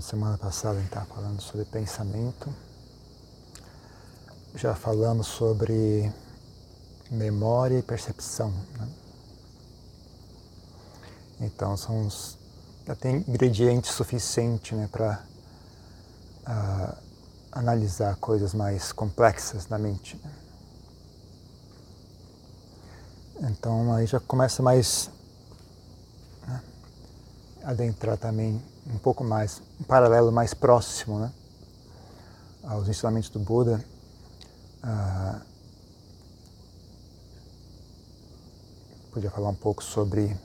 Na semana passada a gente estava falando sobre pensamento. Já falamos sobre memória e percepção. Né? Então são os, já tem ingredientes suficientes né, para uh, analisar coisas mais complexas na mente. Né? Então aí já começa mais né, adentrar também um pouco mais, um paralelo mais próximo né, aos ensinamentos do Buda. Ah, podia falar um pouco sobre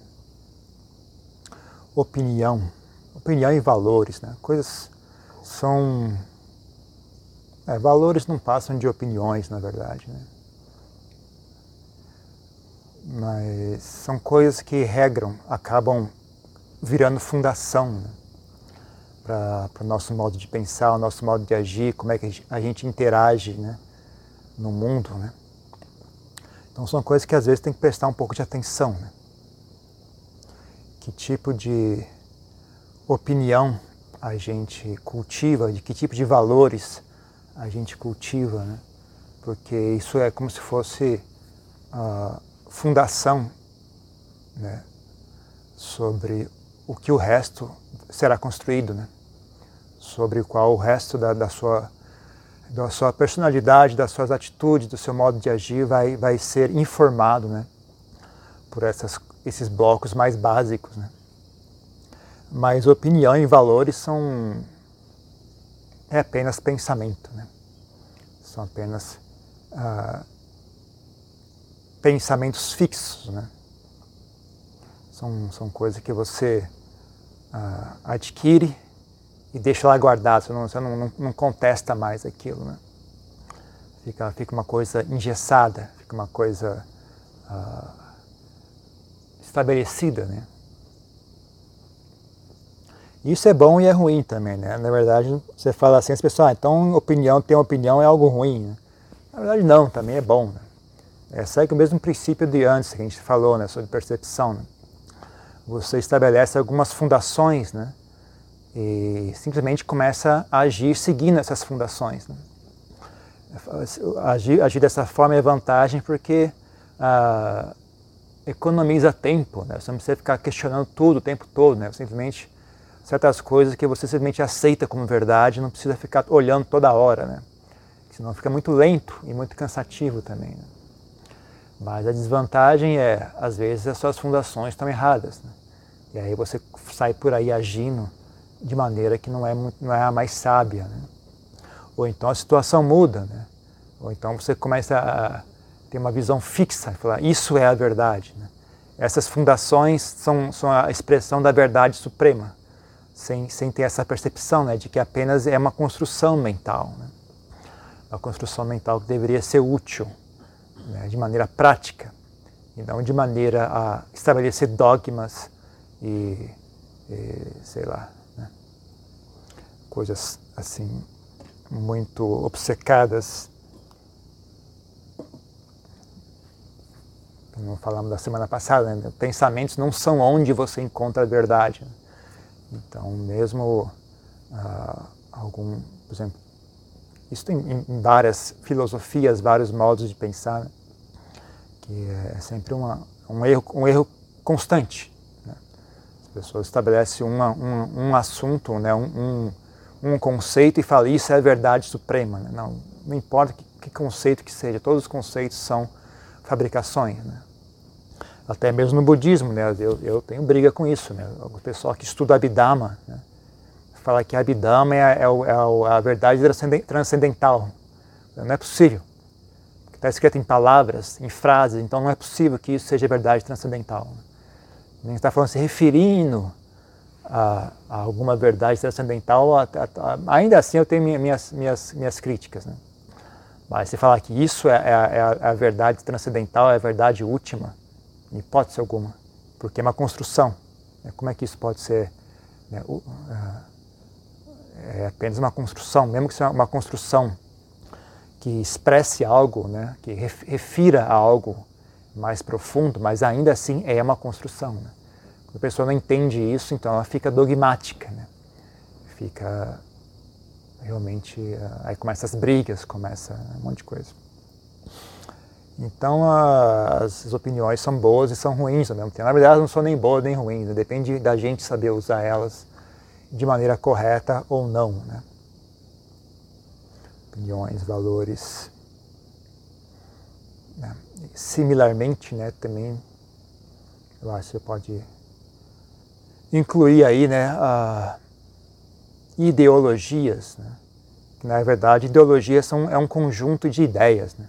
opinião, opinião e valores, né? Coisas são é, valores não passam de opiniões, na verdade, né? Mas são coisas que regram, acabam virando fundação né? Para o nosso modo de pensar, o nosso modo de agir, como é que a gente interage né? no mundo. Né? Então são coisas que às vezes tem que prestar um pouco de atenção. Né? Que tipo de opinião a gente cultiva, de que tipo de valores a gente cultiva, né? porque isso é como se fosse a fundação né? sobre o que o resto será construído, né? Sobre o qual o resto da, da, sua, da sua personalidade, das suas atitudes, do seu modo de agir vai, vai ser informado né? por essas, esses blocos mais básicos. Né? Mas opinião e valores são é apenas pensamento, né? são apenas ah, pensamentos fixos. Né? São, são coisas que você ah, adquire e deixa lá guardado, você não, você não, não, não contesta mais aquilo. Né? Fica, fica uma coisa engessada, fica uma coisa ah, estabelecida. Né? Isso é bom e é ruim também, né? Na verdade, você fala assim, as pessoas, ah, então opinião, ter uma opinião é algo ruim. Né? Na verdade, não, também é bom. Né? É, segue o mesmo princípio de antes que a gente falou, né, sobre percepção. Né? Você estabelece algumas fundações, né? E simplesmente começa a agir seguindo essas fundações. Né? Agir, agir, dessa forma é vantagem porque ah, economiza tempo, né? Você não precisa ficar questionando tudo o tempo todo, né? Simplesmente certas coisas que você simplesmente aceita como verdade, não precisa ficar olhando toda hora, né? Senão fica muito lento e muito cansativo também. Né? Mas a desvantagem é, às vezes, as suas fundações estão erradas. Né? E aí você sai por aí agindo de maneira que não é, não é a mais sábia. Né? Ou então a situação muda. Né? Ou então você começa a ter uma visão fixa e falar, isso é a verdade. Né? Essas fundações são, são a expressão da verdade suprema, sem, sem ter essa percepção né, de que apenas é uma construção mental. Né? Uma construção mental que deveria ser útil né, de maneira prática, e não de maneira a estabelecer dogmas e, e sei lá, coisas assim muito obcecadas. Não falamos da semana passada, né? pensamentos não são onde você encontra a verdade. Né? Então, mesmo ah, algum, por exemplo, isso tem em várias filosofias, vários modos de pensar, né? que é sempre uma, um, erro, um erro constante. Né? As pessoas estabelecem uma, um, um assunto, né? um, um, um, conceito e falam isso é a verdade suprema. Né? Não, não importa que, que, conceito que seja, todos os conceitos são fabricações. Né? Até mesmo no budismo, né? eu, eu tenho briga com isso. Né? O pessoal que estuda Abhidhamma, né? fala que Abhidhamma é, é, é a verdade transcendental. Não é possível. Está escrito em palavras, em frases, então não é possível que isso seja verdade transcendental. A gente está falando se referindo a, a, alguma verdade transcendental, a, ainda assim eu tenho minhas, minhas, minhas críticas. Né? Mas se falar que isso é, é, é, a, verdade transcendental, é a verdade última, em hipótese alguma, porque é uma construção. Né? Como é que isso pode ser né? é apenas uma construção, mesmo que seja uma construção que expresse algo, né? que refira a algo mais profundo, mas ainda assim é uma construção. Né? A pessoa não entende isso, então ela fica dogmática, né? fica realmente. Aí começa as brigas, começa um monte de coisa. Então as opiniões são boas e são ruins ao mesmo tempo. Na verdade, não são nem boas nem ruins, né? depende da gente saber usar elas de maneira correta ou não. Né? Opiniões, valores. Né? Similarmente, né, também, eu acho que você pode incluir aí né, ideologias. Né? Na verdade, ideologias são, é um conjunto de ideias. Né?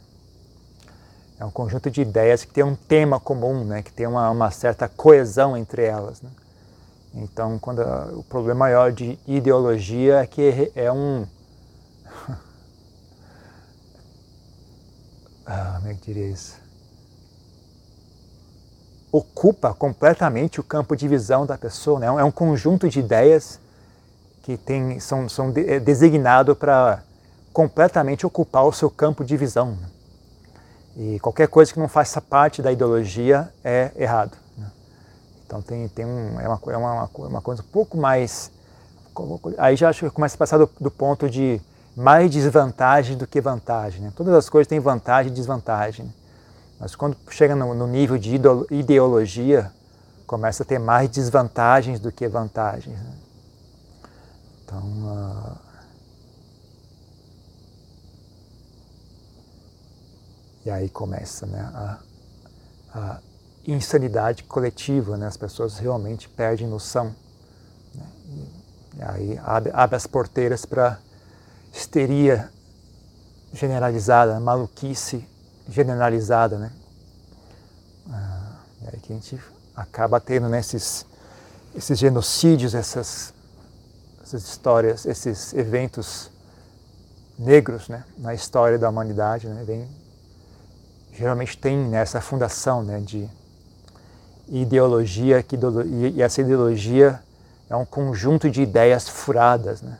É um conjunto de ideias que tem um tema comum, né? que tem uma, uma certa coesão entre elas. Né? Então, quando a, o problema maior de ideologia é que é um. ah, como é que diria isso? Ocupa completamente o campo de visão da pessoa. Né? É um conjunto de ideias que tem, são, são de, é designado para completamente ocupar o seu campo de visão. Né? E qualquer coisa que não faça parte da ideologia é errado. Né? Então tem, tem um, é, uma, é uma, uma coisa um pouco mais. Aí já acho que começa a passar do, do ponto de mais desvantagem do que vantagem. Né? Todas as coisas têm vantagem e desvantagem. Mas quando chega no, no, nível de ideologia, começa a ter mais desvantagens do que vantagens. Né? Então. Uh, E aí começa né, a, a insanidade coletiva, né? as pessoas realmente perdem noção. Né? E aí abre, abre as porteiras para histeria generalizada, maluquice generalizada. Né? Ah, aí que a gente acaba tendo nesses né, esses genocídios, essas, essas histórias, esses eventos negros né, na história da humanidade, né, vem geralmente tem nessa fundação né, de ideologia, que, e essa ideologia é um conjunto de ideias furadas. Né?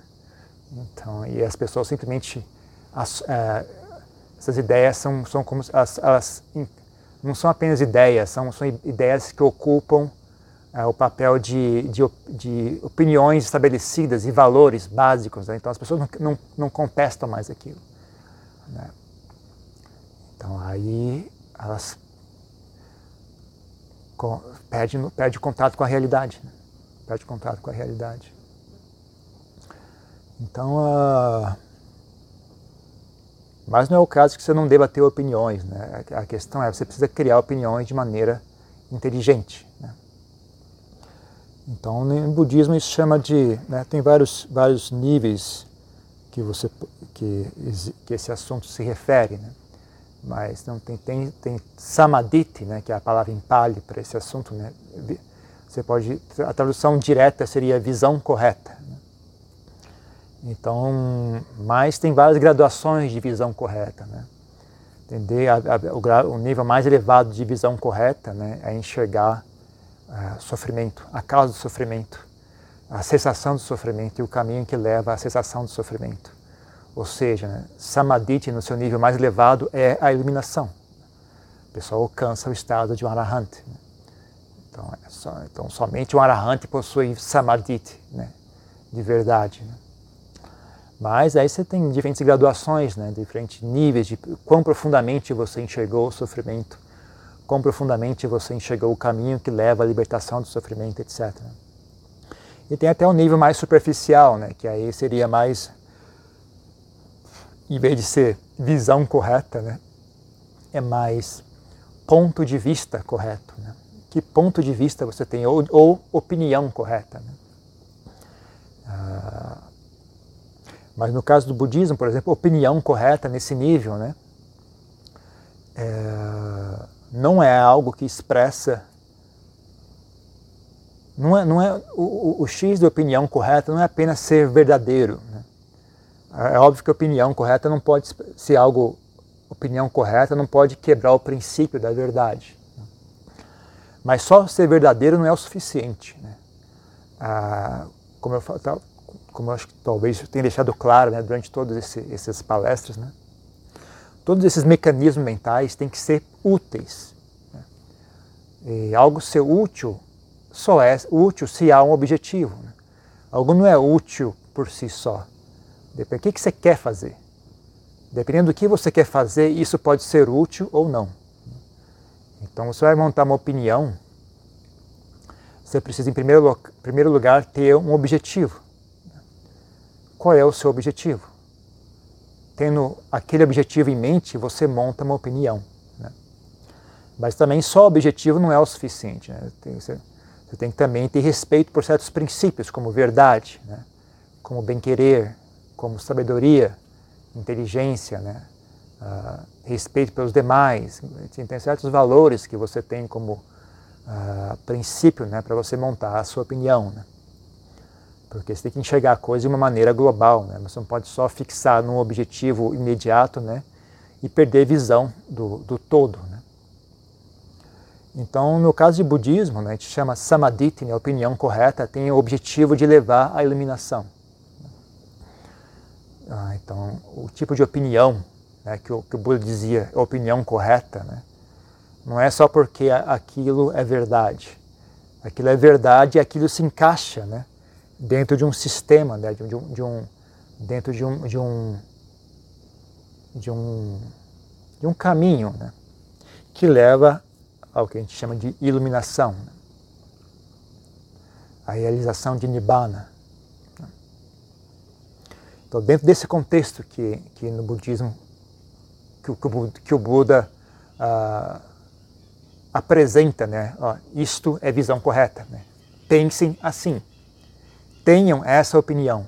Então, e as pessoas simplesmente. As, é, essas ideias são, são como. As, elas não são apenas ideias, são, são ideias que ocupam é, o papel de, de, de, opiniões estabelecidas e valores básicos. Né? Então, as pessoas não, não, não contestam mais aquilo. Né? Então aí elas perdem perde contato com a realidade. Né? Perde contato com a realidade. Então, uh, mas não é o caso que você não deva ter opiniões. Né? A questão é você precisa criar opiniões de maneira inteligente. Né? Então, no budismo isso chama de, né, tem vários vários níveis que você que, que esse assunto se refere. Né? mas não tem, tem, tem samadhi, né, que é a palavra em pali para esse assunto, né? Você pode a tradução direta seria visão correta. Né? Então, mas tem várias graduações de visão correta, né? Entender a, a, o, o, nível mais elevado de visão correta, né, é enxergar uh, sofrimento, a causa do sofrimento, a cessação do sofrimento e o caminho que leva à cessação do sofrimento. Ou seja, né, Samadhi no seu nível mais elevado é a iluminação. O pessoal alcança o estado de um arahant. Né? Então, é só, então, somente um arahant possui Samadhi, né, de verdade. Né? Mas aí você tem diferentes graduações, né, diferentes níveis de quão profundamente você enxergou o sofrimento, quão profundamente você enxergou o caminho que leva à libertação do sofrimento, etc. E tem até um nível mais superficial, né, que aí seria mais em vez de ser visão correta, né, é mais ponto de vista correto. Né? Que ponto de vista você tem, ou, ou opinião correta. Né? Ah, mas no caso do budismo, por exemplo, opinião correta nesse nível, né, é, não é algo que expressa. Não é, não é o, o, X de opinião correta não é apenas ser verdadeiro. Né? É óbvio que opinião correta não pode ser algo, opinião correta não pode quebrar o princípio da verdade. Mas só ser verdadeiro não é o suficiente. Né? Ah, como, eu, como eu acho que talvez tenha deixado claro né, durante todas esse, essas palestras, né? todos esses mecanismos mentais têm que ser úteis. Né? Algo ser útil só é útil se há um objetivo. Né? Algo não é útil por si só. Depende do que você quer fazer. Dependendo do que você quer fazer, isso pode ser útil ou não. Então você vai montar uma opinião, você precisa, em primeiro, primeiro lugar, ter um objetivo. Qual é o seu objetivo? Tendo aquele objetivo em mente, você monta uma opinião. Né? Mas também só objetivo não é o suficiente. Né? Você, você, tem que também ter respeito por certos princípios, como verdade, né? como bem-querer, como sabedoria, inteligência, né? Uh, respeito pelos demais, tem certos valores que você tem como uh, princípio né, para você montar a sua opinião. Porque você tem que enxergar a coisa de uma maneira global, né? você não pode só fixar num objetivo imediato né, e perder visão do, do todo. Né? Então, no caso de budismo, né, a gente chama samadhi, né, a opinião correta, tem o objetivo de levar à iluminação. Ah, então, o tipo de opinião né, que, o, que o Buda dizia, a opinião correta, né, não é só porque aquilo é verdade. Aquilo é verdade e aquilo se encaixa né, dentro de um sistema, né, de, um, de um, dentro de um, de um, de um, de um caminho né, que leva ao que a gente chama de iluminação, né, a realização de Nibbana. Então, dentro desse contexto que, que no budismo, que, que, que o Buda ah, apresenta, né? Ó, isto é visão correta. Né? Pensem assim. Tenham essa opinião.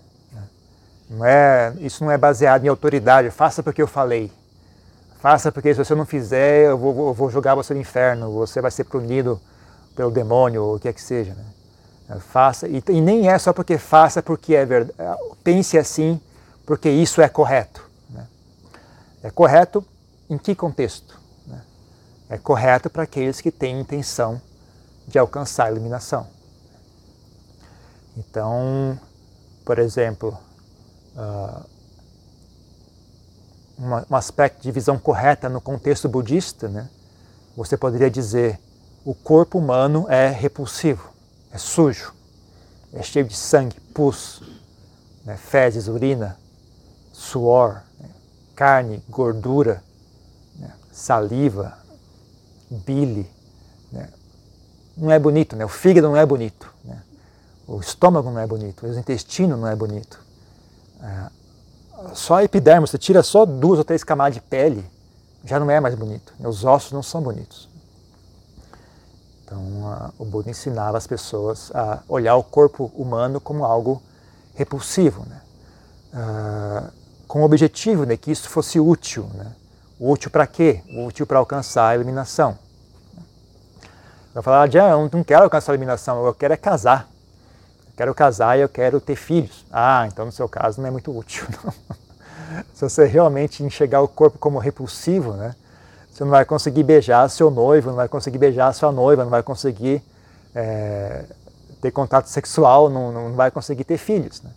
Não é, isso não é baseado em autoridade. Faça porque eu falei. Faça porque se você não fizer, eu vou, eu vou jogar você no inferno. Você vai ser punido pelo demônio ou o que é que seja. Né? Faça e, e nem é só porque faça porque é verdade. Pense assim porque isso é correto. Né? É correto em que contexto? Né? É correto para aqueles que têm intenção de alcançar a iluminação. Então, por exemplo, uh, um aspecto de visão correta no contexto budista, né? você poderia dizer o corpo humano é repulsivo, é sujo, é cheio de sangue, pus, né? fezes, urina, suor, né? carne, gordura, né? saliva, bile. Né? Não é bonito, né? o fígado não é bonito? O estômago não é bonito, o intestino não é bonito. É, só a epiderme, você tira só duas ou três camadas de pele, já não é mais bonito. Os ossos não são bonitos. Então, o Buda ensinava as pessoas a olhar o corpo humano como algo repulsivo. Né? Uh, com o objetivo de que isso fosse útil. Né? Útil para quê? Útil para alcançar a iluminação. Eu falar, ah, eu não quero alcançar a iluminação, eu quero é casar. Quero casar e eu quero ter filhos. Ah, então no seu caso não é muito útil. Se você realmente enxergar o corpo como repulsivo, né? você não vai conseguir beijar seu noivo, não vai conseguir beijar sua noiva, não vai conseguir é, ter contato sexual, não, não vai conseguir ter filhos. Né?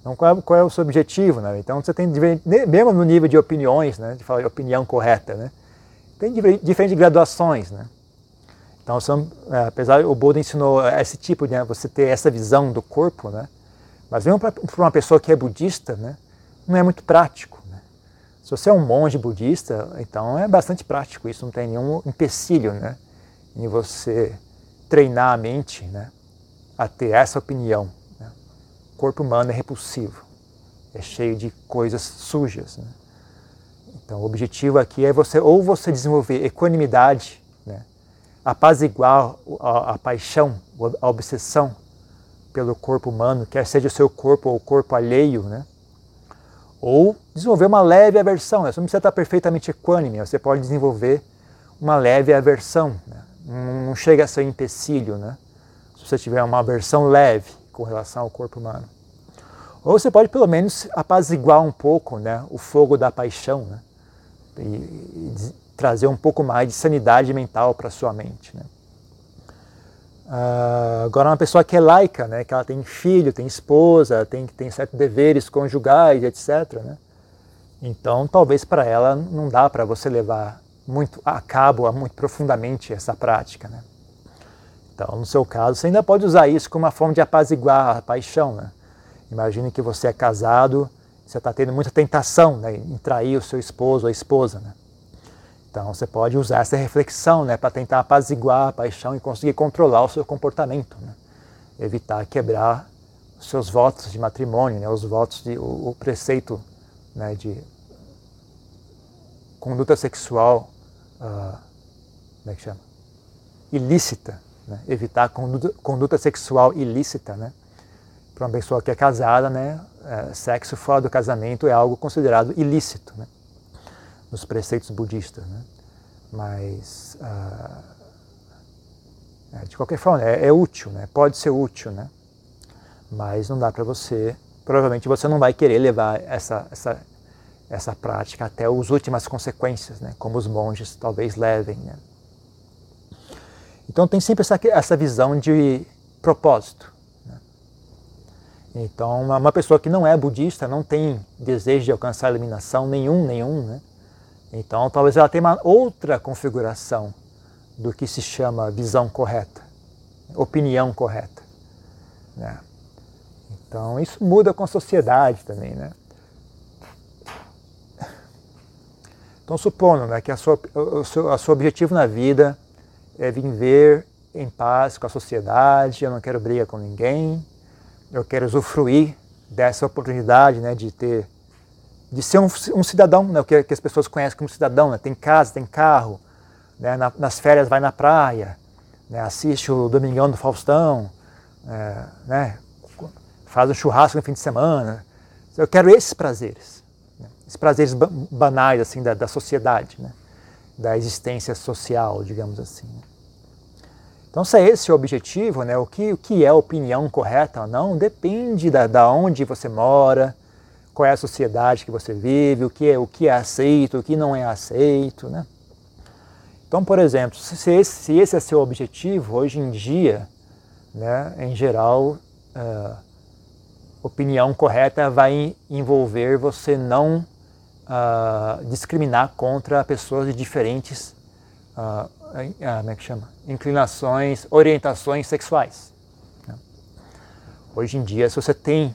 Então, qual é, qual é, o seu objetivo? Né? Então, você tem, mesmo no nível de opiniões, né, de falar de opinião correta, né, tem diferentes graduações. Né? Então, são, é, apesar o Buda ensinou esse tipo de né, você ter essa visão do corpo, né, mas mesmo para uma pessoa que é budista, né, não é muito prático. Né? Se você é um monge budista, então é bastante prático, isso não tem nenhum empecilho né, em você treinar a mente né, a ter essa opinião corpo humano é repulsivo, é cheio de coisas sujas. Né? Então, o objetivo aqui é você ou você desenvolver equanimidade, né? Apaziguar a, a paixão, a obsessão pelo corpo humano, quer seja o seu corpo ou o corpo alheio, né? ou desenvolver uma leve aversão. Né? Você não precisa estar perfeitamente equânime, você pode desenvolver uma leve aversão. Né? Não chega a ser um empecilho, né? se você tiver uma aversão leve com relação ao corpo humano. Ou você pode pelo menos apaziguar um pouco né, o fogo da paixão né, e, e trazer um pouco mais de sanidade mental para sua mente. Né. Uh, agora, uma pessoa que é laica, né, que ela tem filho, tem esposa, tem, tem certos deveres conjugais, etc. Né, então, talvez para ela não dá para você levar muito a cabo, muito profundamente essa prática. Né. Então, no seu caso, você ainda pode usar isso como uma forma de apaziguar a paixão, né? Imagine que você é casado, você está tendo muita tentação né, em trair o seu esposo ou a esposa. Né? Então você pode usar essa reflexão né, para tentar apaziguar a paixão e conseguir controlar o seu comportamento. Né? Evitar quebrar os seus votos de matrimônio, né, os votos de o, o preceito né, de conduta sexual, uh, como é que chama? Ilícita, né? evitar conduta, conduta sexual ilícita, né? Para uma pessoa que é casada, né, é, sexo fora do casamento é algo considerado ilícito, né? Nos preceitos budistas, né? Mas uh, é, de qualquer forma é, é, útil, né? Pode ser útil, né? Mas não dá para você, provavelmente você não vai querer levar essa essa essa prática até as últimas consequências, né? Como os monges talvez levem, né? Então tem sempre essa, essa visão de propósito. Né? Então uma, pessoa que não é budista não tem desejo de alcançar a iluminação nenhum, nenhum. Né? Então talvez ela tenha uma outra configuração do que se chama visão correta, opinião correta. Né? Então isso muda com a sociedade também, né? Então supondo né, que a sua, o seu, objetivo na vida é viver em paz com a sociedade, eu não quero briga com ninguém, eu quero usufruir dessa oportunidade né, de ter, de ser um, um cidadão, né, o que, que, as pessoas conhecem como cidadão, né, tem casa, tem carro, né, na, nas férias vai na praia, né, assiste o Domingão do Faustão, é, né, faz um churrasco no fim de semana. Eu quero esses prazeres, né, esses prazeres banais assim da, da sociedade, né, da existência social, digamos assim. Então, se é esse o objetivo, né, o, que, o que é opinião correta ou não, depende da, da onde você mora, qual é a sociedade que você vive, o que é, o que é aceito, o que não é aceito. Né? Então, por exemplo, se esse, se esse é seu objetivo, hoje em dia, né, em geral, uh, opinião correta vai envolver você não uh, discriminar contra pessoas de diferentes uh, como é que chama? inclinações, orientações sexuais. Né? Hoje em dia, se você tem,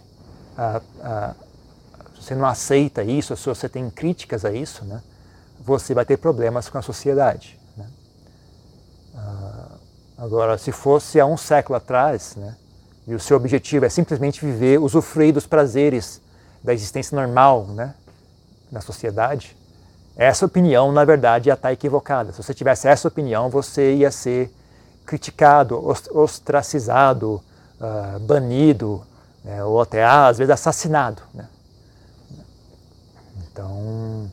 se você não aceita isso, se você tem críticas a isso, né, você vai ter problemas com a sociedade. Né? Ah, agora, se fosse há um século atrás, né, e o seu objetivo é simplesmente viver, usufruir dos prazeres da existência normal né, na sociedade, essa opinião, na verdade, ia estar equivocada. Se você tivesse essa opinião, você ia ser criticado, ostracizado, uh, banido, né, ou até, às vezes, assassinado. Né? Então,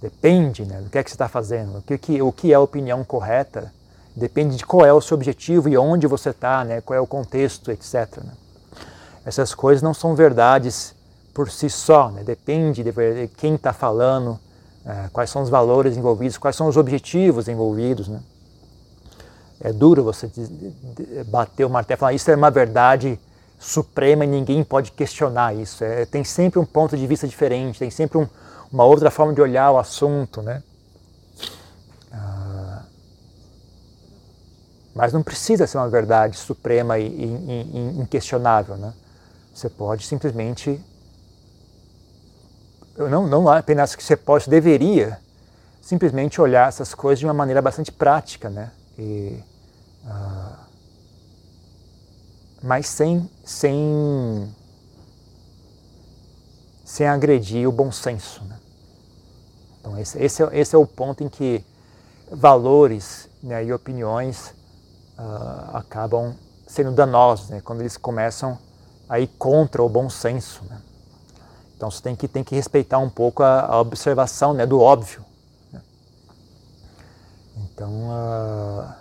depende né, do que é que você está fazendo, o que, o que é a opinião correta, depende de qual é o seu objetivo e onde você está, né, qual é o contexto, etc. Né? Essas coisas não são verdades por si só, né? depende de quem está falando, é, quais são os valores envolvidos, quais são os objetivos envolvidos. Né? É duro você bater o martelo e falar isso é uma verdade suprema e ninguém pode questionar isso. É, tem sempre um ponto de vista diferente, tem sempre um, uma outra forma de olhar o assunto. Né? Ah, mas não precisa ser uma verdade suprema e, e, e inquestionável. Né? Você pode simplesmente não, não apenas que você pode, deveria simplesmente olhar essas coisas de uma maneira bastante prática, né? E, uh, mas sem, sem, sem agredir o bom senso. Né? Então esse, esse, é, esse é o ponto em que valores né, e opiniões uh, acabam sendo danosos, né, quando eles começam a ir contra o bom senso. Né? Então você tem que, tem que respeitar um pouco a, a observação né, do óbvio. Né? Então, uh,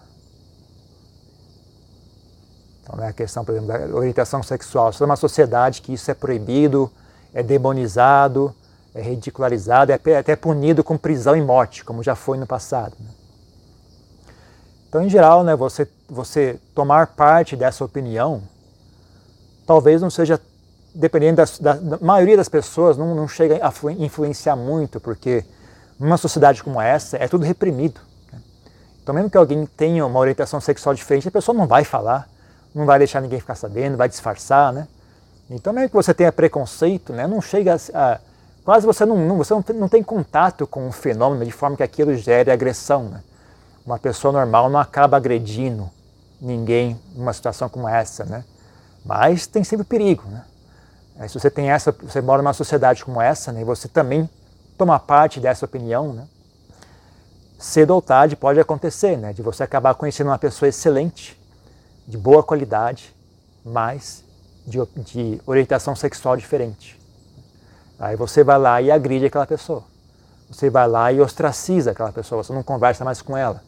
então né, a questão, por exemplo, da orientação sexual. Se é uma sociedade que isso é proibido, é demonizado, é ridicularizado, é até punido com prisão e morte, como já foi no passado. Né? Então, em geral, né, você, você tomar parte dessa opinião talvez não seja dependendo da, da, maioria das pessoas, não, não chega a influenciar muito, porque numa sociedade como essa é tudo reprimido. Né? Então, mesmo que alguém tenha uma orientação sexual diferente, a pessoa não vai falar, não vai deixar ninguém ficar sabendo, vai disfarçar, né? Então, mesmo que você tenha preconceito, né, não chega a, quase você não, não você não tem, não tem, contato com o fenômeno de forma que aquilo gere agressão. Né? Uma pessoa normal não acaba agredindo ninguém numa situação como essa, né? Mas tem sempre perigo, né? se você tem essa, você mora numa sociedade como essa, né, e você também toma parte dessa opinião, né? Cedo ou tarde pode acontecer, né, de você acabar conhecendo uma pessoa excelente, de boa qualidade, mas de, de orientação sexual diferente. Aí você vai lá e agride aquela pessoa. Você vai lá e ostraciza aquela pessoa, você não conversa mais com ela.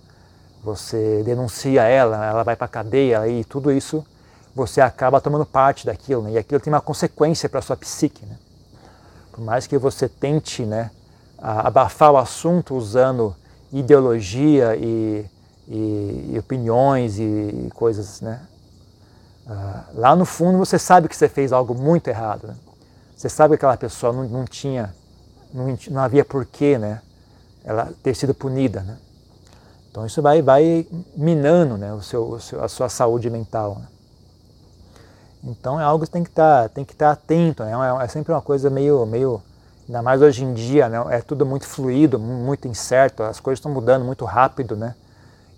Você denuncia ela, ela vai para cadeia e tudo isso você acaba tomando parte daquilo, né? e aquilo tem uma consequência para a sua psique. Né? Por mais que você tente né, abafar o assunto usando ideologia e, e, e opiniões e, coisas, né? Uh, lá no fundo você sabe que você fez algo muito errado. Né? Você sabe que aquela pessoa não, não tinha, não, não havia porquê né, ela ter sido punida. Né? Então isso vai, vai minando né, o seu, o seu, a sua saúde mental. Né? Então é algo que tem que estar, tá, tem que estar tá atento, né? é, é sempre uma coisa meio, meio, ainda mais hoje em dia, né? é tudo muito fluido, muito incerto, as coisas estão mudando muito rápido, né?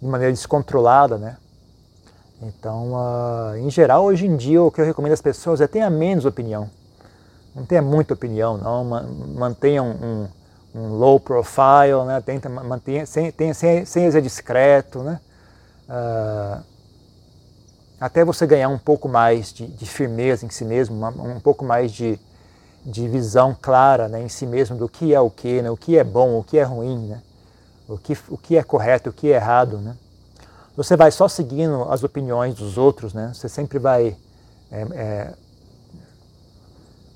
De maneira descontrolada. Né? Então, uh, em geral, hoje em dia, o que eu recomendo às pessoas é tenha menos opinião. Não tenha muita opinião, não. Mantenha um, um, um low profile, né? Tenta mantenha, sem, tenha, sem, sem ser discreto, né? Uh, até você ganhar um pouco mais de, de firmeza em si mesmo, um pouco mais de, de visão clara né, em si mesmo do que é o que, né, o que é bom, o que é ruim, né, o, que, o que é correto, o que é errado. Né. Você vai só seguindo as opiniões dos outros, né, você sempre vai. É, é,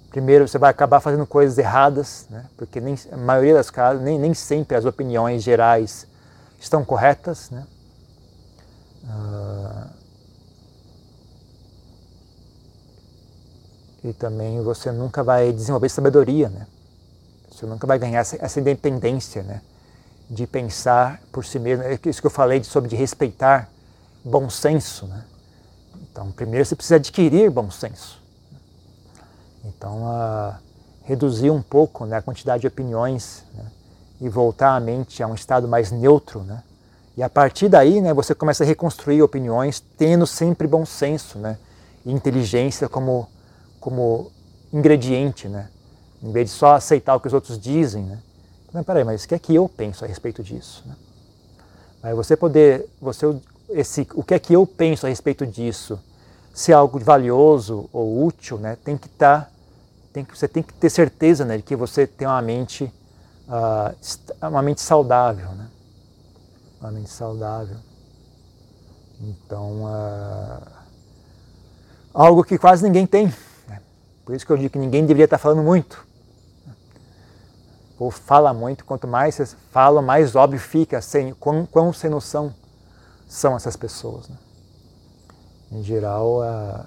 primeiro, você vai acabar fazendo coisas erradas, né, porque nem, a maioria das casos, nem, nem sempre as opiniões gerais estão corretas. Né. Uh, e também você nunca vai desenvolver sabedoria, né? Você nunca vai ganhar essa, essa independência, né? De pensar por si mesmo. É isso que eu falei sobre de respeitar bom senso, né? Então, primeiro você precisa adquirir bom senso. Então, uh, reduzir um pouco né, a quantidade de opiniões né? e voltar a mente a um estado mais neutro, né? E a partir daí, né, você começa a reconstruir opiniões tendo sempre bom senso, né? E inteligência como como ingrediente, né? Em vez de só aceitar o que os outros dizem, né? Mas peraí, mas o que é que eu penso a respeito disso? Né? Mas você poder, você, esse, o que é que eu penso a respeito disso, se é algo valioso ou útil, né? Tem que estar, tá, tem que, você tem que ter certeza, né, de que você tem uma mente, uh, uma mente saudável, né? Uma mente saudável. Então, uh, algo que quase ninguém tem. Por isso que eu digo que ninguém deveria estar falando muito. Ou fala muito, quanto mais você fala, mais óbvio fica sem, quão, quão sem noção são essas pessoas. Né? Em geral, uh,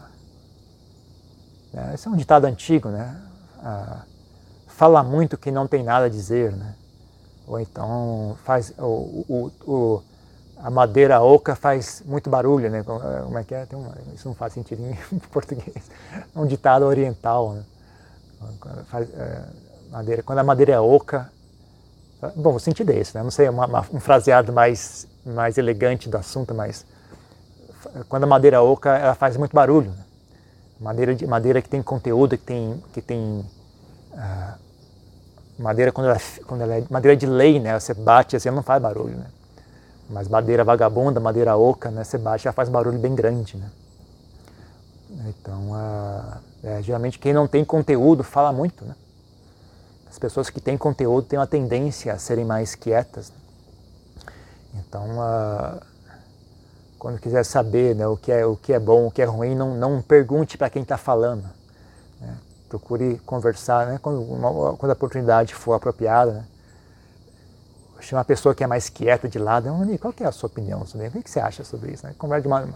esse é um ditado antigo, né? Fala muito que não tem nada a dizer, né? Ou então faz o, o, o a madeira oca faz muito barulho, né? Como é que é? Uma, isso não faz sentido em português. É um ditado oriental, né? Faz, é, madeira, quando a madeira é oca, bom, o sentido é esse, né? Não sei, uma, uma, um fraseado mais, mais elegante do assunto, mas quando a madeira é oca, ela faz muito barulho. Né? Madeira, de, madeira que tem conteúdo, que tem, que tem uh, madeira quando ela, quando ela é madeira de lei, né? Você bate assim, ela não faz barulho, né? Mas madeira vagabunda, madeira oca, né, você bate já faz barulho bem grande. Né? Então, é, geralmente quem não tem conteúdo fala muito. Né? As pessoas que têm conteúdo têm uma tendência a serem mais quietas. Né? Então, quando quiser saber né, o, que é, o que é bom, o que é ruim, não, não pergunte para quem está falando. Né? Procure conversar né, quando, uma, quando a oportunidade for apropriada. Né? chama uma pessoa que é mais quieta de lado, qual que é a sua opinião sobre isso? O que você acha sobre isso? Né? Conversa de uma,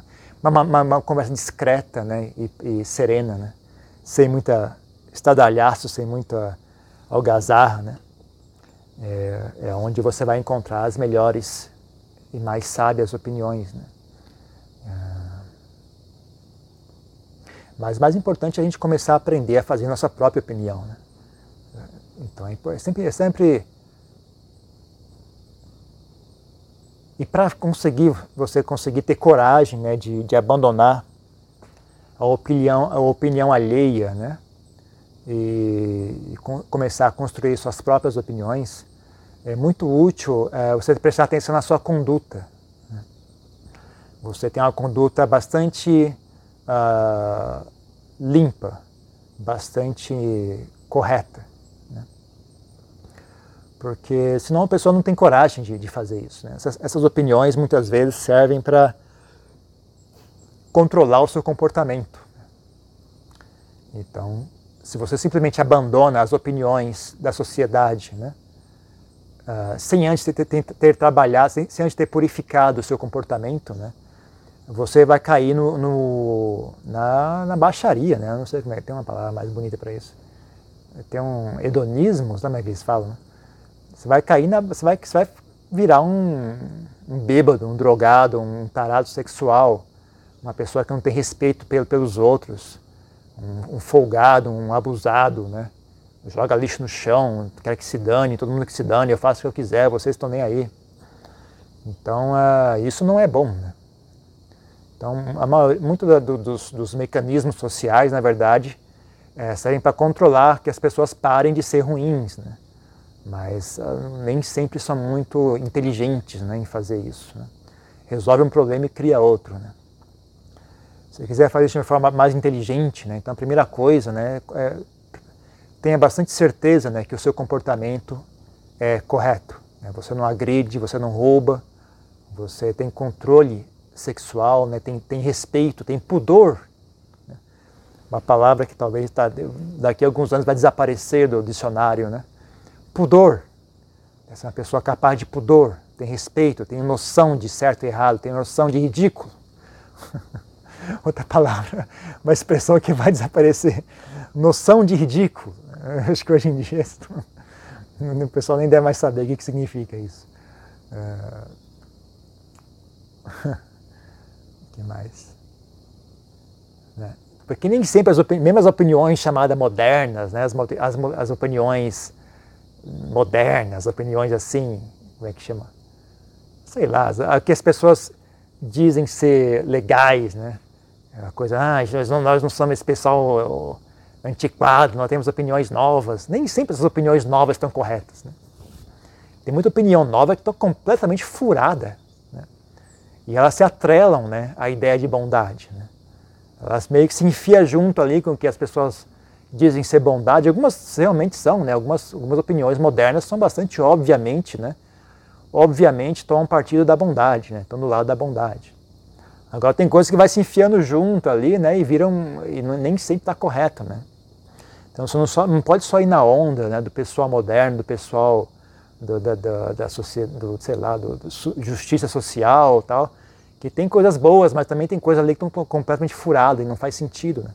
uma, uma, uma, conversa discreta né? e, e, serena, né? sem muita estadalhaço, sem muita algazarra. Né? É, é, onde você vai encontrar as melhores e mais sábias opiniões. Né? É... Mas mais importante é a gente começar a aprender a fazer nossa própria opinião. Né? Então é sempre, é sempre e para conseguir você conseguir ter coragem né, de, de abandonar a opinião, a opinião alheia, né, e, e com, começar a construir suas próprias opiniões, é muito útil é, você prestar atenção na sua conduta. Né? Você tem uma conduta bastante uh, limpa, bastante correta. Né? Porque senão a pessoa não tem coragem de, de fazer isso. Né? Essas, essas opiniões muitas vezes servem para controlar o seu comportamento. Então, se você simplesmente abandona as opiniões da sociedade, né? Uh, sem antes ter, ter, ter trabalhado, sem, sem, antes ter purificado o seu comportamento, né? você vai cair no, no na, na, baixaria, né? Não sei como é, tem uma palavra mais bonita para isso. Tem um hedonismo, sabe como é que eles falam? Né? Você vai cair na, você vai, você vai virar um, um bêbado, um drogado, um tarado sexual, uma pessoa que não tem respeito pelo, pelos outros, um, um folgado, um abusado, né? Joga lixo no chão, quer que se dane, todo mundo que se dane, eu faço o que eu quiser, vocês estão nem aí. Então, uh, isso não é bom, né? Então, maior, muito da, do, dos, dos, mecanismos sociais, na verdade, é, servem para controlar que as pessoas parem de ser ruins, né? mas uh, nem sempre são muito inteligentes né, em fazer isso. Né? Resolve um problema e cria outro. Né? Se você quiser fazer isso de uma forma mais inteligente, né, então a primeira coisa né, é tenha bastante certeza né, que o seu comportamento é correto. Né? Você não agride, você não rouba, você tem controle sexual, né? tem, tem respeito, tem pudor. Né? Uma palavra que talvez tá, daqui a alguns anos vai desaparecer do dicionário. Né? Pudor. Essa é uma pessoa capaz de pudor, tem respeito, tem noção de certo e errado, tem noção de ridículo. Outra palavra, uma expressão que vai desaparecer. Noção de ridículo. Acho que hoje em dia o pessoal nem deve mais saber o que, significa isso. Uh que mais? Né? Porque nem sempre, as mesmo as opiniões chamadas modernas, né? as, as, as opiniões modernas, as opiniões assim, como é que chama? Sei lá, que as pessoas dizem ser legais, né? A coisa, ah, nós não, somos esse pessoal antiquado, nós temos opiniões novas. Nem sempre as opiniões novas estão corretas. Né? Tem muita opinião nova que está completamente furada. E elas se atrelam né, à ideia de bondade. Né? Elas meio que se enfiam junto ali com o que as pessoas dizem ser bondade. Algumas realmente são, né? algumas, algumas opiniões modernas são bastante obviamente, né? obviamente tomam partido da bondade, né? estão do lado da bondade. Agora tem coisas que vai se enfiando junto ali né? e viram, e nem sempre está correto. Né? Então você não, só, não pode só ir na onda né? do pessoal moderno, do pessoal do, da, da, da do, sei lá, do, do, justiça social tal, que tem coisas boas, mas também tem coisas ali que estão completamente furadas e não faz sentido. Né?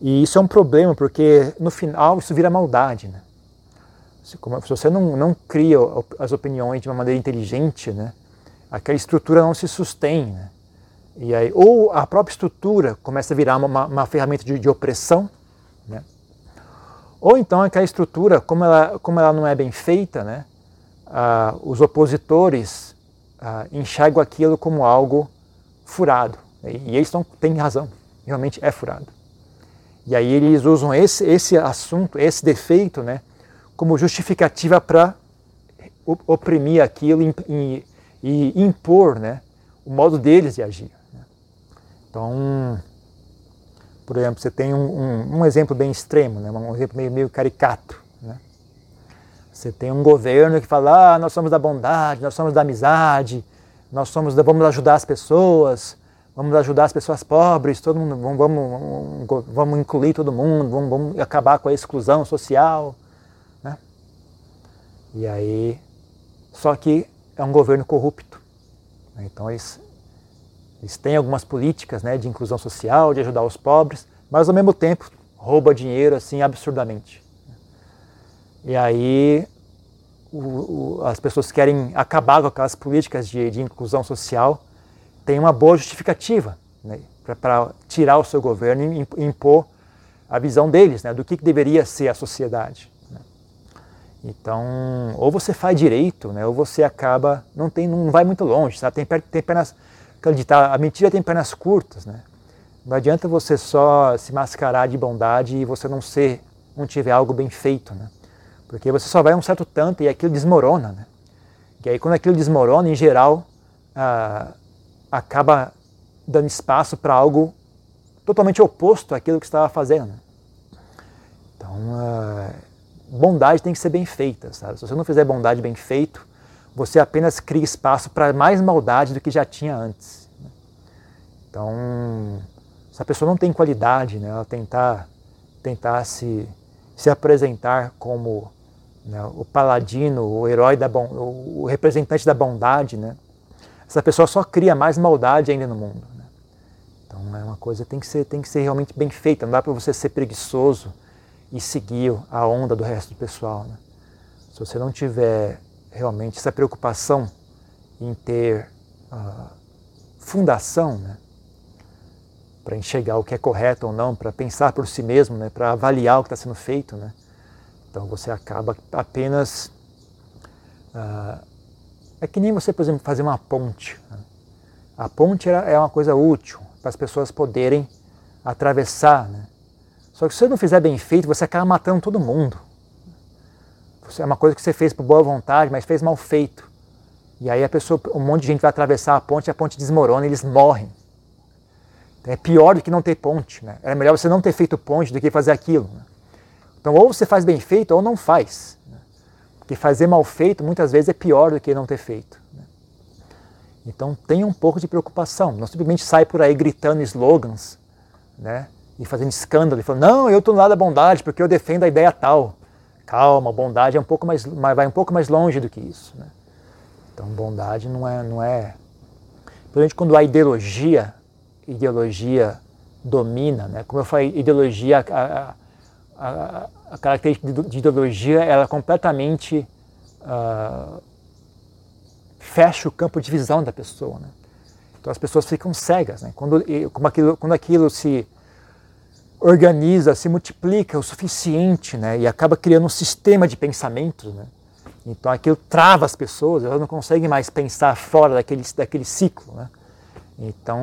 E isso é um problema, porque no final isso vira maldade. Né? Se, se você não, não cria as opiniões de uma maneira inteligente, né? aquela estrutura não se sustém. Né? E aí, ou a própria estrutura começa a virar uma, uma ferramenta de, de opressão, né? ou então aquela estrutura, como ela, como ela não é bem feita, né? ah, os opositores ah, enxergam aquilo como algo furado. E eles não têm razão, realmente é furado. E aí eles usam esse, esse assunto, esse defeito, né, como justificativa para oprimir aquilo e, e, impor né, o modo deles de agir. Então, por exemplo, você tem um, um, um exemplo bem extremo, né, um exemplo meio, meio caricato. Né. Você tem um governo que fala, ah, nós somos da bondade, nós somos da amizade, nós somos da, vamos ajudar as pessoas, vamos ajudar as pessoas pobres, todo mundo, vamos, vamos, vamos incluir todo mundo, vamos, vamos, acabar com a exclusão social. Né? E aí, só que é um governo corrupto. Né? Então eles, eles têm algumas políticas né, de inclusão social, de ajudar os pobres, mas ao mesmo tempo rouba dinheiro assim absurdamente. E aí o, o, as pessoas querem acabar com aquelas políticas de, de inclusão social, tem uma boa justificativa. Né? para tirar o seu governo e impor a visão deles, né, do que, que deveria ser a sociedade. Né. Então, ou você faz direito, né, ou você acaba, não, tem, não vai muito longe, sabe? Tem, tem pernas, acreditar, a mentira tem pernas curtas, né? Não adianta você só se mascarar de bondade e você não ser, não tiver algo bem feito, né? Porque você só vai um certo tanto e aquilo desmorona, né? E aí quando aquilo desmorona, em geral, ah, acaba dando espaço para algo totalmente oposto àquilo que estava fazendo. Então, uh, bondade tem que ser bem feita, sabe? Se você não fizer bondade bem feito, você apenas cria espaço para mais maldade do que já tinha antes. Né? Então, se a pessoa não tem qualidade, né, ela tentar, tentar se, se apresentar como né, o paladino, o herói da o representante da bondade, né, essa pessoa só cria mais maldade ainda no mundo. Né? Então é uma coisa tem que ser tem que ser realmente bem feita. Não dá para você ser preguiçoso e seguir a onda do resto do pessoal. Né? Se você não tiver realmente essa preocupação em ter uh, fundação, né? para enxergar o que é correto ou não, para pensar por si mesmo, né? para avaliar o que está sendo feito, né? Então você acaba apenas uh, é que nem você, por exemplo, fazer uma ponte. Né? A ponte é uma coisa útil para as pessoas poderem atravessar. Né? Só que se você não fizer bem feito, você acaba matando todo mundo. É uma coisa que você fez por boa vontade, mas fez mal feito. E aí a pessoa, um monte de gente vai atravessar a ponte, a ponte desmorona e eles morrem. Então é pior do que não ter ponte. Né? Era melhor você não ter feito ponte do que fazer aquilo. Né? Então ou você faz bem feito ou não faz. Porque fazer mal feito muitas vezes é pior do que não ter feito. Né? Então tenha um pouco de preocupação. Não simplesmente sai por aí gritando slogans né? e fazendo escândalo e falando, não, eu estou no lado da bondade porque eu defendo a ideia tal. Calma, bondade é um pouco mais, vai um pouco mais longe do que isso. Né? Então bondade não é. Não é... Principalmente quando a ideologia, ideologia domina, né? como eu falei, ideologia, a, a, a característica de ideologia ela completamente uh, fecha o campo de visão da pessoa. Né? Então as pessoas ficam cegas. Né? Quando, quando, aquilo, quando aquilo se organiza, se multiplica o suficiente né? e acaba criando um sistema de pensamentos, né? então aquilo trava as pessoas, elas não conseguem mais pensar fora daquele, daquele ciclo. Né? Então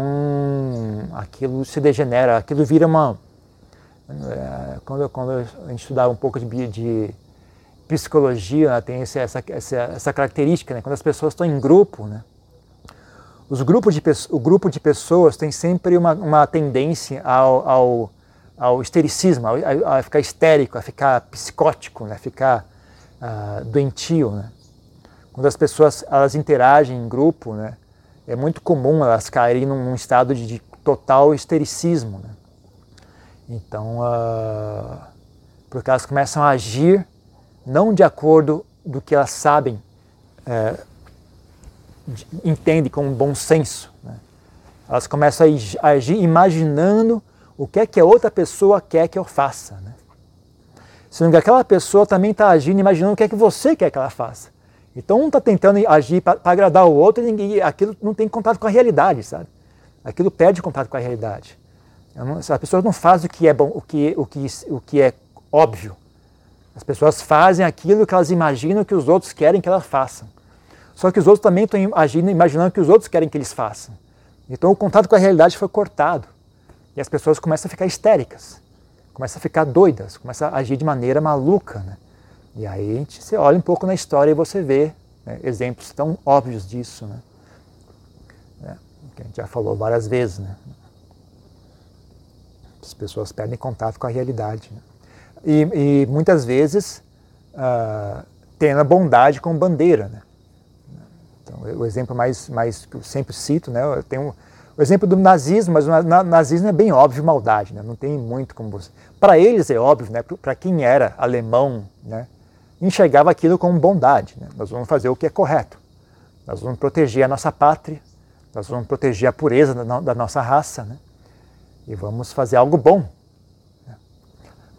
aquilo se degenera, aquilo vira uma é, quando, quando a gente estudava um pouco de, de psicologia, né, tem essa, essa, essa, característica, né? quando as pessoas estão em grupo, né? Os grupos de, o grupo de pessoas tem sempre uma, uma tendência ao, ao, ao histericismo, a, a, ficar histérico, a ficar psicótico, né? ficar uh, doentio. Né? Quando as pessoas elas interagem em grupo, né? é muito comum elas caírem num, num estado de, de total histericismo. Né? Então, uh, porque elas começam a agir não de acordo do que elas sabem, é, entendem com bom senso. Né? Elas começam a agir imaginando o que é que a outra pessoa quer que eu faça. Né? Sendo que aquela pessoa também está agindo imaginando o que é que você quer que ela faça. Então um está tentando agir para agradar o outro e aquilo não tem contato com a realidade, sabe? Aquilo perde contato com a realidade. As pessoas não fazem o que é bom, o que, o que, o que é óbvio. As pessoas fazem aquilo que elas imaginam que os outros querem que elas façam. Só que os outros também estão agindo, imaginando que os outros querem que eles façam. Então o contato com a realidade foi cortado. E as pessoas começam a ficar histéricas, começam a ficar doidas, começam a agir de maneira maluca. Né? E aí a gente, você olha um pouco na história e você vê né, exemplos tão óbvios disso. Né? É, que a gente já falou várias vezes. Né? As pessoas perdem contato com a realidade. Né? E, e, muitas vezes uh, tendo a bondade como bandeira. Né? Então, o exemplo mais, mais que eu sempre cito, né, eu tenho o exemplo do nazismo, mas o nazismo é bem óbvio maldade, né? não tem muito como você. Para eles é óbvio, né? para quem era alemão, né? enxergava aquilo como bondade. Né? Nós vamos fazer o que é correto, nós vamos proteger a nossa pátria, nós vamos proteger a pureza da, nossa raça. Né? e vamos fazer algo bom. Né?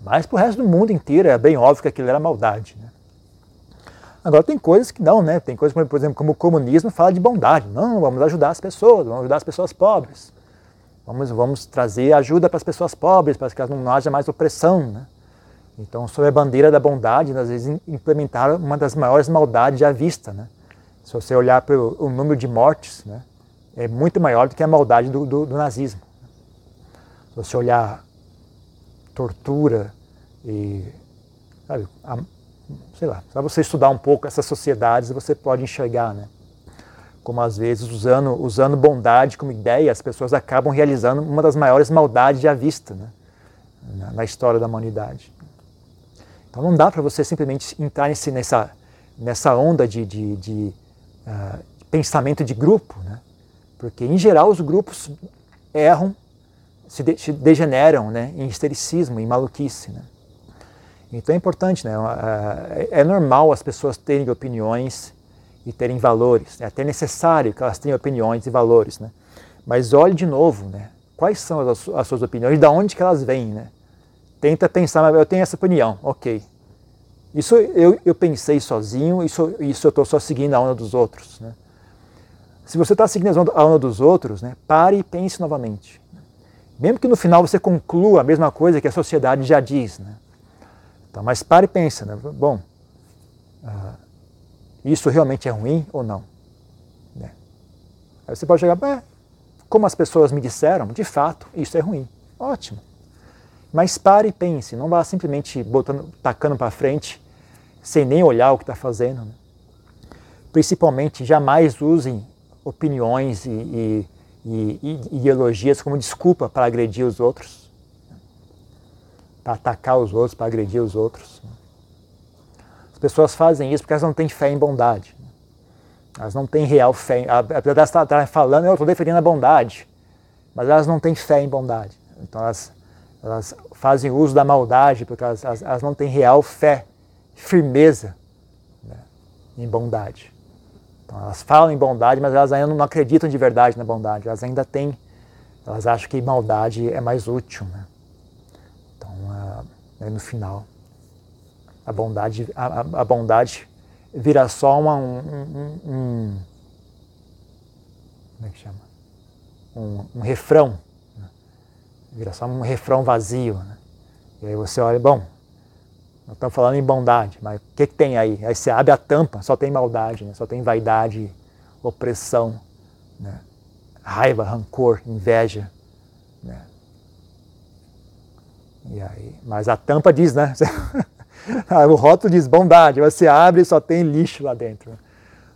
Mas para o resto do mundo inteiro é bem óbvio que aquilo era maldade. Né? Agora tem coisas que não, né? Tem coisas, por exemplo, como o comunismo fala de bondade. Não, vamos ajudar as pessoas, vamos ajudar as pessoas pobres. Vamos, vamos trazer ajuda para as pessoas pobres, para que não haja mais opressão. Né? Então, sob a bandeira da bondade, às vezes implementaram uma das maiores maldades à vista. Né? Se você olhar para o número de mortes, né, é muito maior do que a maldade do, do, do nazismo. Se você olhar tortura e, sabe, a, sei lá, só você estudar um pouco essas sociedades, você pode enxergar, né? Como às vezes usando, usando bondade como ideia, as pessoas acabam realizando uma das maiores maldades já vista, né? na, na história da humanidade. Então não dá para você simplesmente entrar nesse, nessa, nessa onda de, de, de uh, pensamento de grupo, né? porque em geral os grupos erram, se, de, se degeneram né? em histericismo, em maluquice. Né? Então é importante, né? é, é normal as pessoas terem opiniões e terem valores, é até necessário que elas tenham opiniões e valores. Né? Mas olhe de novo, né? quais são as, as suas opiniões, de onde que elas vêm. Né? tenta pensar, eu tenho essa opinião, ok. Isso eu, eu pensei sozinho, isso, isso eu estou só seguindo a onda dos outros. Né? Se você está seguindo a onda dos outros, né, pare e pense novamente. Mesmo que no final você conclua a mesma coisa que a sociedade já diz. Né? Então, mas pare e pense, né? bom, uh, isso realmente é ruim ou não? Né? Aí você pode chegar, é, como as pessoas me disseram, de fato, isso é ruim. Ótimo. Mas pare e pense, não vá simplesmente botando, tacando para frente, sem nem olhar o que está fazendo. Né? Principalmente, jamais usem opiniões e, e, e, e, ideologias como desculpa para agredir os outros, para atacar os outros, para agredir os outros. As pessoas fazem isso porque elas não têm fé em bondade. Elas não têm real fé. Apesar de elas falando, eu estou defendendo a bondade, mas elas não têm fé em bondade. Então elas elas fazem uso da maldade porque elas, elas, elas não têm real fé, firmeza né, em bondade. Então, elas falam em bondade, mas elas ainda não acreditam de verdade na bondade. Elas ainda têm, elas acham que maldade é mais útil. Né? Uh, no final, a bondade, a, a bondade vira só uma, um, um, um, como é que chama? Um, um refrão vira só um refrão vazio. Né? E aí você olha, bom, nós estamos falando em bondade, mas o que, que tem aí? Aí você abre a tampa, só tem maldade, né? só tem vaidade, opressão, né? raiva, rancor, inveja. Né? E aí, mas a tampa diz, né? o rótulo diz bondade, você abre e só tem lixo lá dentro.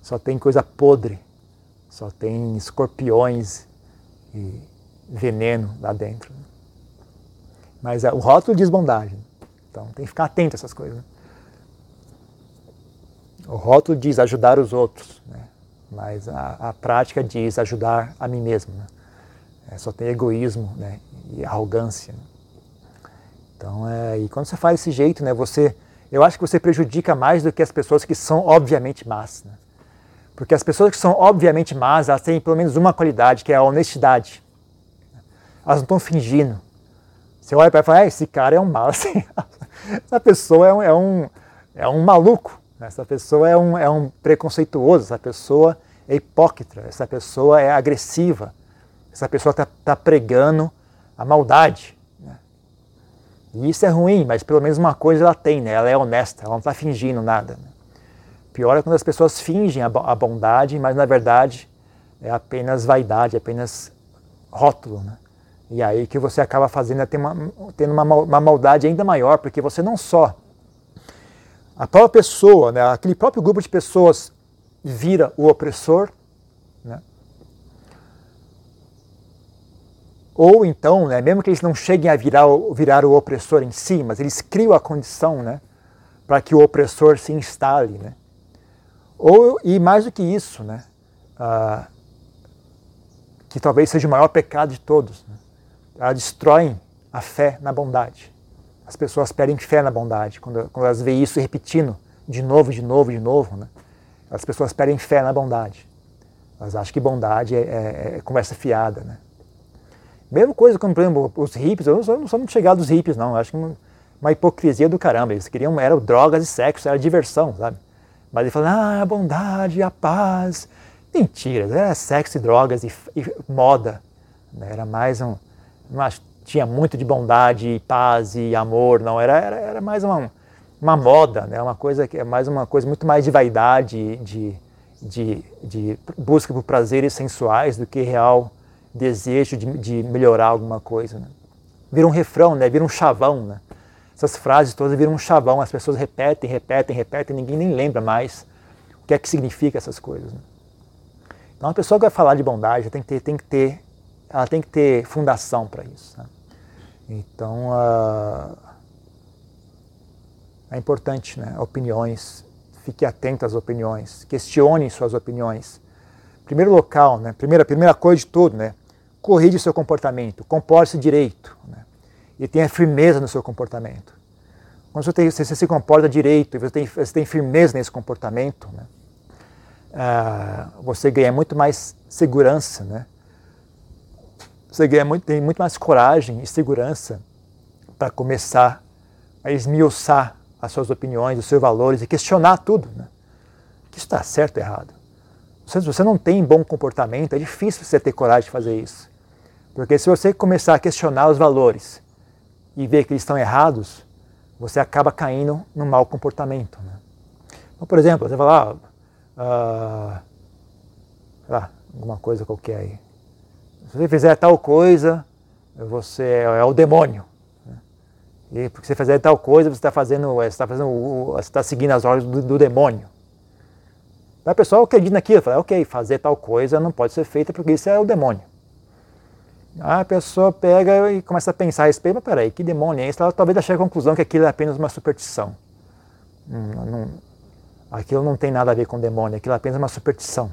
Só tem coisa podre, só tem escorpiões e veneno lá dentro. Mas é, o rótulo diz bondade. Então tem que ficar atento a essas coisas. Né? O rótulo diz ajudar os outros, né? mas a, a, prática diz ajudar a mim mesmo. Né? É, só tem egoísmo né? e arrogância. Né? Então, é, e quando você faz desse jeito, né, você, eu acho que você prejudica mais do que as pessoas que são obviamente más. Né? Porque as pessoas que são obviamente más, elas têm pelo menos uma qualidade, que é a honestidade. Elas não estão fingindo. Você olha para ela e fala, ah, esse cara é um mal. Assim, essa pessoa é um, é um, é um maluco. Né? Essa pessoa é um, é um preconceituoso. Essa pessoa é hipócrita. Essa pessoa é agressiva. Essa pessoa está tá pregando a maldade. E isso é ruim, mas pelo menos uma coisa ela tem, né? ela é honesta, ela não está fingindo nada. Né? Pior é quando as pessoas fingem a, a bondade, mas na verdade é apenas vaidade, é apenas rótulo. Né? E aí que você acaba fazendo é uma, tendo uma, uma maldade ainda maior, porque você não só a própria pessoa, né, aquele próprio grupo de pessoas vira o opressor, né? Ou então, né, mesmo que eles não cheguem a virar, virar o opressor em si, mas eles criam a condição né, para que o opressor se instale. Né? Ou, e mais do que isso, né, que talvez seja o maior pecado de todos, né? destroem a fé na bondade. As pessoas perdem fé na bondade quando, quando elas veem isso repetindo de novo, de novo, de novo. Né? As pessoas perdem fé na bondade. Elas acham que bondade é, é, é conversa fiada. Né? Mesma coisa como, por exemplo, os hippies. Eu não sou, não sou muito chegado dos hippies, não. Eu acho que uma, uma, hipocrisia do caramba. Eles queriam, eram drogas e sexo, era diversão, sabe? Mas eles falam, ah, a bondade, a paz. Mentira, é sexo e drogas e, e moda. Né? Era mais um, não tinha muito de bondade, paz e amor, não. Era, era, era mais uma, uma moda, né? Uma coisa que é mais uma coisa muito mais de vaidade, de, de, de busca por prazeres sensuais do que real desejo de, de melhorar alguma coisa. Né? Vira um refrão, né? Vira um chavão, né? Essas frases todas viram um chavão, as pessoas repetem, repetem, repetem, ninguém nem lembra mais o que é que significa essas coisas. Né? Então, a pessoa que vai falar de bondade tem que ter, tem que ter, ela tem que ter fundação para isso. Né? Então, uh, é importante, né? Opiniões, fique atento às opiniões, questione suas opiniões. Primeiro local, né? Primeira, primeira coisa de tudo, né? Corrige o seu comportamento, comporte-se direito. Né? e tenha firmeza no seu comportamento. Quando você, tem, você se comporta direito e você tem, você tem firmeza nesse comportamento, né? ah, você ganha muito mais segurança, né? Você ganha muito, tem muito mais coragem e segurança para começar a esmiuçar as suas opiniões, os seus valores e questionar tudo, né? Que está certo ou errado. Se você não tem bom comportamento, é difícil você ter coragem de fazer isso. Porque se você começar a questionar os valores, e ver que eles estão errados, você acaba caindo no mau comportamento. Né? Então, por exemplo, você fala, ah, ah, alguma coisa qualquer aí. Se você fizer tal coisa, você é, o demônio. Né? E porque você fizer tal coisa, você está fazendo, você está fazendo, está seguindo as ordens do, do demônio. Aí o pessoal acredita naquilo, fala, ok, fazer tal coisa não pode ser feita porque isso é o demônio. A pessoa pega e começa a pensar a respeito, mas peraí, que demônio é isso? Ela talvez chegue à conclusão que aquilo é apenas uma superstição. Não, não, aquilo não tem nada a ver com demônio, aquilo é apenas uma superstição.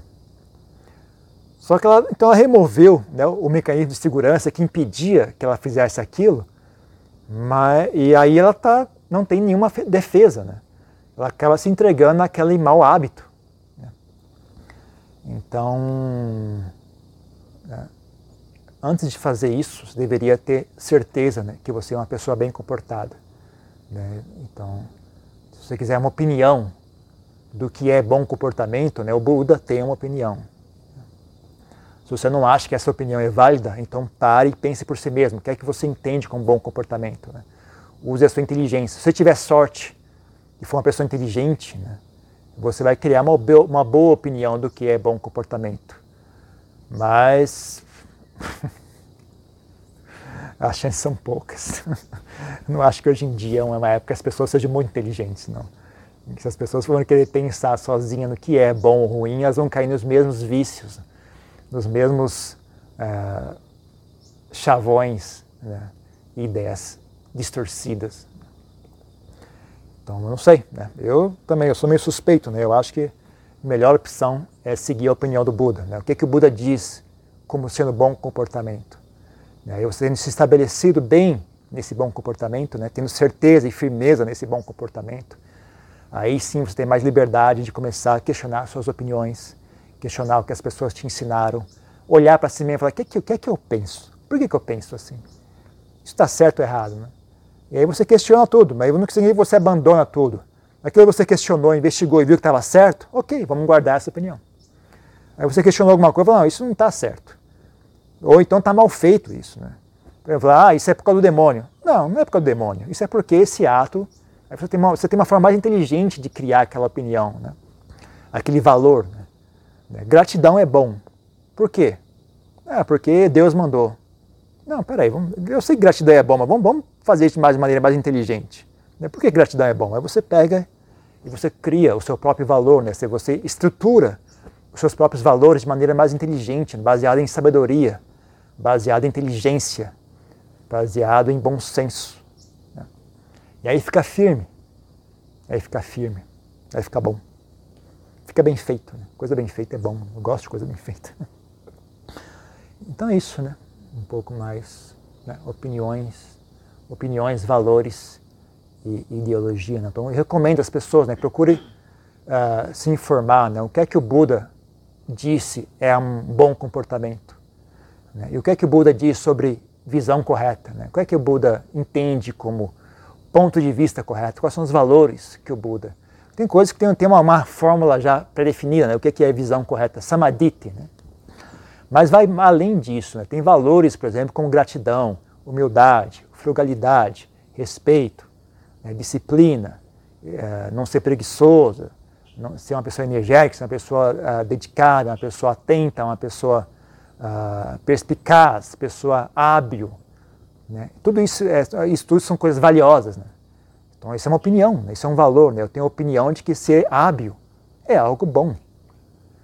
Só que ela, então ela removeu né, o mecanismo de segurança que impedia que ela fizesse aquilo, mas, e aí ela tá, não tem nenhuma defesa. Né? Ela acaba se entregando naquele mau hábito. Né? Então, né? Antes de fazer isso, você deveria ter certeza né, que você é uma pessoa bem comportada. Né? Então, se você quiser uma opinião do que é bom comportamento, né, o Buda tem uma opinião. Se você não acha que essa opinião é válida, então pare e pense por si mesmo. O que é que você entende como bom comportamento? Né? Use a sua inteligência. Se você tiver sorte e for uma pessoa inteligente, né, você vai criar uma, uma boa opinião do que é bom comportamento. Mas As chances são poucas. Não acho que hoje em dia é uma época que as pessoas sejam muito inteligentes, não. Se as pessoas forem querer pensar sozinhas no que é bom ou ruim, elas vão cair nos mesmos vícios, nos mesmos uh, chavões, né? ideias distorcidas. Então, eu não sei. Né? Eu também eu sou meio suspeito. Né? Eu acho que a melhor opção é seguir a opinião do Buda. Né? O que, que o Buda diz como sendo bom comportamento. Né? você tendo se estabelecido bem nesse bom comportamento, né? tendo certeza e firmeza nesse bom comportamento, aí sim você tem mais liberdade de começar a questionar suas opiniões, questionar o que as pessoas te ensinaram, olhar para si mesmo e falar: o que, que, que é que eu penso? Por que, que eu penso assim? Isso está certo ou errado? Né? E aí você questiona tudo, mas não significa que você abandona tudo. Aquilo que você questionou, investigou e viu que estava certo, ok, vamos guardar essa opinião. Aí você questionou alguma coisa e não, isso não está certo. Ou então está mal feito isso. Né? Exemplo, ah, isso é por causa do demônio. Não, não é por causa do demônio. Isso é porque esse ato. Você tem uma, você tem uma forma mais inteligente de criar aquela opinião, né? aquele valor. Né? Gratidão é bom. Por quê? Ah, porque Deus mandou. Não, peraí, vamos, eu sei que gratidão é bom, mas vamos, vamos fazer isso de mais, maneira mais inteligente. Né? Por que gratidão é bom? Aí você pega e você cria o seu próprio valor, né? você estrutura os seus próprios valores de maneira mais inteligente, baseada em sabedoria, baseado em inteligência, baseado em bom senso. Né? E aí fica firme, aí fica firme, aí fica bom. Fica bem feito, né? coisa bem feita é bom, eu gosto de coisa bem feita. Então é isso, né? Um pouco mais né? opiniões, opiniões, valores e ideologia. Né? Então eu recomendo às pessoas, né? procure uh, se informar, né? o que é que o Buda disse é um bom comportamento. Né? E o que é que o Buda diz sobre visão correta? Né? O que é que o Buda entende como ponto de vista correto? Quais são os valores que o Buda... Tem coisas que tem, tem uma, uma fórmula já pré-definida, né? o que é, que é visão correta, samadhi. Né? Mas vai além disso, né? tem valores, por exemplo, como gratidão, humildade, frugalidade, respeito, né? disciplina, é, não ser preguiçoso, ser uma pessoa energética, ser uma pessoa uh, dedicada, uma pessoa atenta, uma pessoa uh, perspicaz, pessoa hábil. Né? Tudo isso, é, isso tudo são coisas valiosas. Né? Então, isso é uma opinião, né? isso é um valor. Né? Eu tenho a opinião de que ser hábil é algo bom.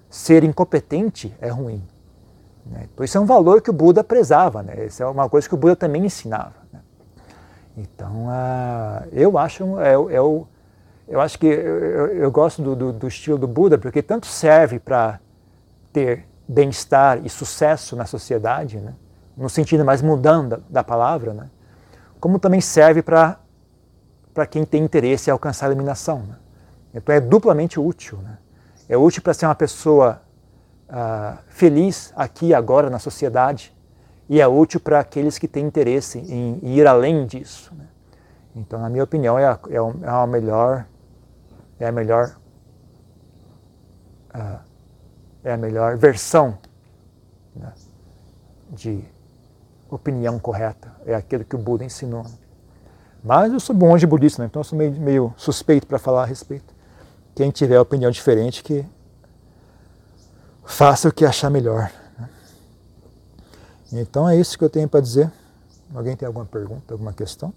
Ser incompetente é ruim. Né? Então, isso é um valor que o Buda prezava. Né? Isso é uma coisa que o Buda também ensinava. Né? Então, uh, eu acho é, é o eu acho que eu, eu gosto do, do, do, estilo do Buda porque tanto serve para ter bem-estar e sucesso na sociedade, né? no sentido mais mudando da palavra, né? como também serve para quem tem interesse em alcançar a iluminação. Né? Então é duplamente útil. Né? É útil para ser uma pessoa uh, feliz aqui e agora na sociedade e é útil para aqueles que têm interesse em, em ir além disso. Né? Então, na minha opinião, é a, é a é melhor é a melhor uh, é a melhor versão né, de opinião correta. É aquilo que o Buda ensinou. Mas eu sou monge budista, né? então eu sou meio, meio suspeito para falar a respeito. Quem tiver opinião diferente, que faça o que achar melhor. Né? Então é isso que eu tenho para dizer. Alguém tem alguma pergunta, alguma questão?